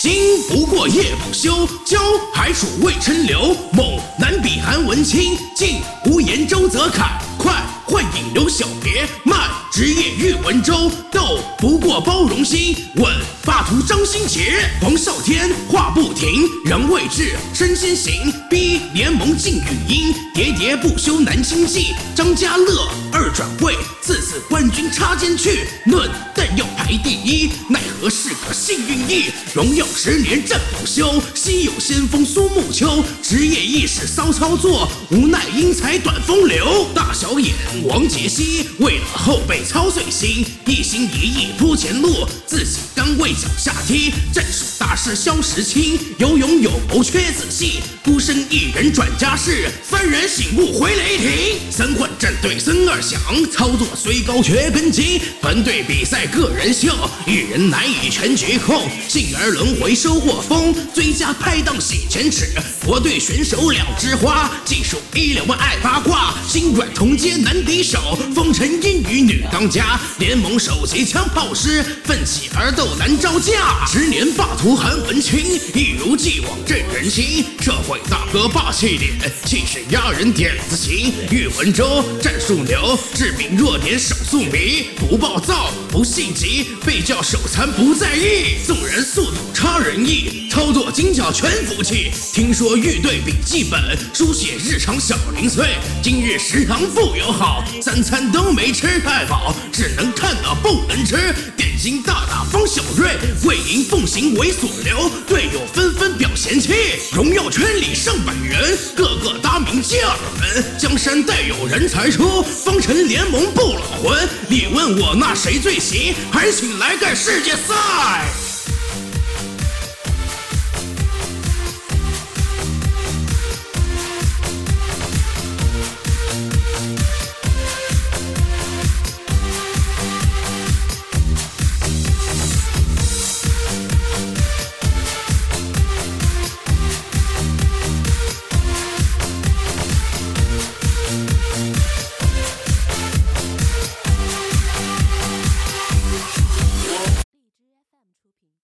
今不过夜不休，骄还属渭陈留。猛难比韩文清，静无言周泽楷。快幻影刘小别，慢职业喻文州。斗不过包容心，稳张新杰。黄少天话不停，人未至身先行。逼联盟禁语音，喋喋不休难清记。张家乐二转会，次次冠军插肩去。论，是个幸运役。荣耀十年战不休，稀有先锋苏沐秋。职业意识骚操作，无奈英才短风流。大小眼王杰希，为了后辈操碎心，一心一意铺前路，自己刚为脚下踢。战术大师萧时清，有勇有谋缺仔细，孤身一人转家世，幡然醒悟回雷霆。三换战队孙二响，操作虽高却根基，团队比赛个人秀，一人难以全局控。幸而轮回收获丰，最佳拍档洗前耻。国队选手两枝花，技术一流爱八卦，心软同街难敌手。风尘阴雨女当家，联盟首席枪炮师，奋起而斗难招架。十年霸图韩文清，一如既往震人心。社会大哥霸气脸，气势压人点子行。喻文州战术牛，致命弱点手速迷，不暴躁不性急，被叫手残不在意。纵然速度差人意，操作精巧全服气。听说豫队笔记本书写日常小零碎，今日食堂不友好，三餐都没吃太饱，只能看到不能吃。点心大大方小瑞，为赢奉行为所留，队友纷纷表嫌弃。荣耀圈里上百人，个个大名接耳闻，江山代有人才出，方辰联盟不老魂。你问我那谁最行，还请来个世界赛。